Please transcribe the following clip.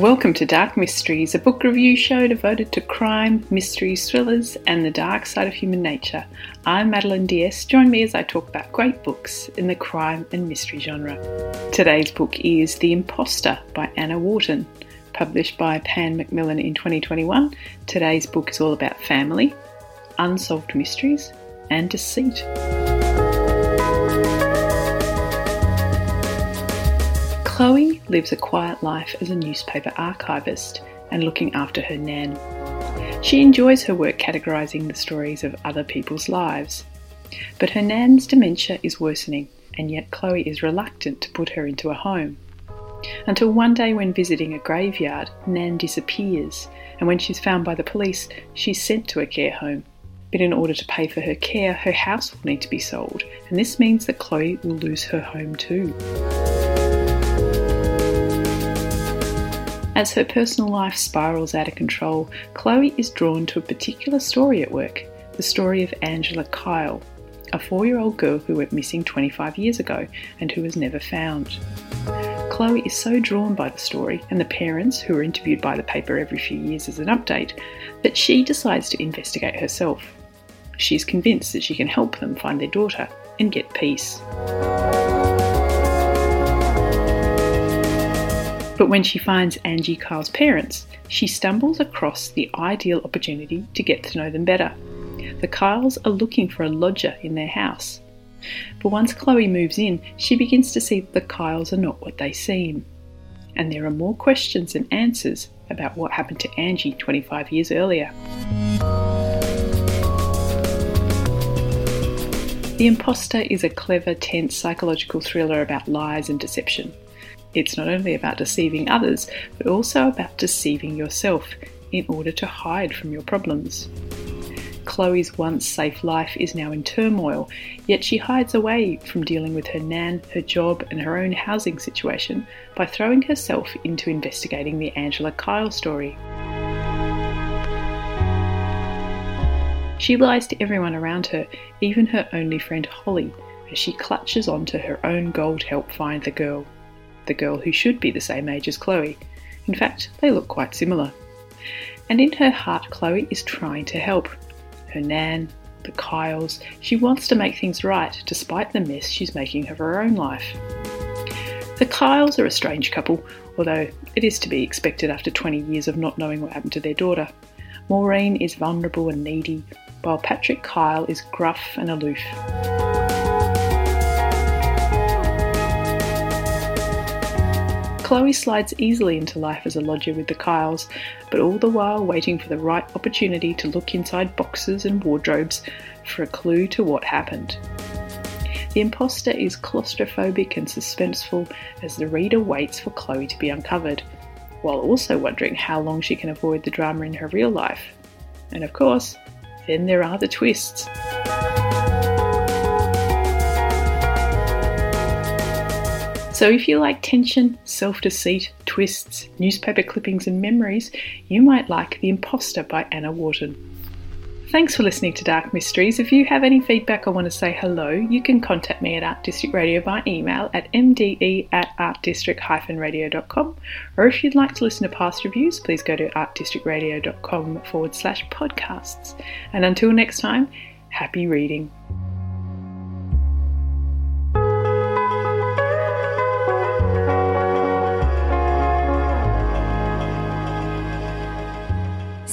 Welcome to Dark Mysteries, a book review show devoted to crime, mysteries, thrillers, and the dark side of human nature. I'm Madeleine d'Este. Join me as I talk about great books in the crime and mystery genre. Today's book is The Imposter by Anna Wharton, published by Pan Macmillan in 2021. Today's book is all about family, unsolved mysteries, and deceit. Chloe lives a quiet life as a newspaper archivist and looking after her nan. She enjoys her work categorising the stories of other people's lives. But her nan's dementia is worsening, and yet Chloe is reluctant to put her into a home. Until one day, when visiting a graveyard, Nan disappears, and when she's found by the police, she's sent to a care home. But in order to pay for her care, her house will need to be sold, and this means that Chloe will lose her home too. As her personal life spirals out of control, Chloe is drawn to a particular story at work the story of Angela Kyle, a four year old girl who went missing 25 years ago and who was never found. Chloe is so drawn by the story and the parents, who are interviewed by the paper every few years as an update, that she decides to investigate herself. She's convinced that she can help them find their daughter and get peace. But when she finds Angie Kyle's parents, she stumbles across the ideal opportunity to get to know them better. The Kyles are looking for a lodger in their house. But once Chloe moves in, she begins to see that the Kyles are not what they seem. And there are more questions than answers about what happened to Angie 25 years earlier. The Imposter is a clever, tense psychological thriller about lies and deception. It's not only about deceiving others, but also about deceiving yourself in order to hide from your problems. Chloe's once safe life is now in turmoil, yet she hides away from dealing with her nan, her job, and her own housing situation by throwing herself into investigating the Angela Kyle story. She lies to everyone around her, even her only friend Holly, as she clutches onto her own goal to help find the girl the girl who should be the same age as Chloe. In fact, they look quite similar. And in her heart, Chloe is trying to help. Her nan, the Kyles, she wants to make things right despite the mess she's making of her own life. The Kyles are a strange couple, although it is to be expected after 20 years of not knowing what happened to their daughter. Maureen is vulnerable and needy, while Patrick Kyle is gruff and aloof. Chloe slides easily into life as a lodger with the Kyles, but all the while waiting for the right opportunity to look inside boxes and wardrobes for a clue to what happened. The imposter is claustrophobic and suspenseful as the reader waits for Chloe to be uncovered, while also wondering how long she can avoid the drama in her real life. And of course, then there are the twists. So, if you like tension, self deceit, twists, newspaper clippings, and memories, you might like The Imposter by Anna Wharton. Thanks for listening to Dark Mysteries. If you have any feedback or want to say hello, you can contact me at Art District Radio by email at mde at artdistrict-radio.com. Or if you'd like to listen to past reviews, please go to artdistrictradio.com forward slash podcasts. And until next time, happy reading.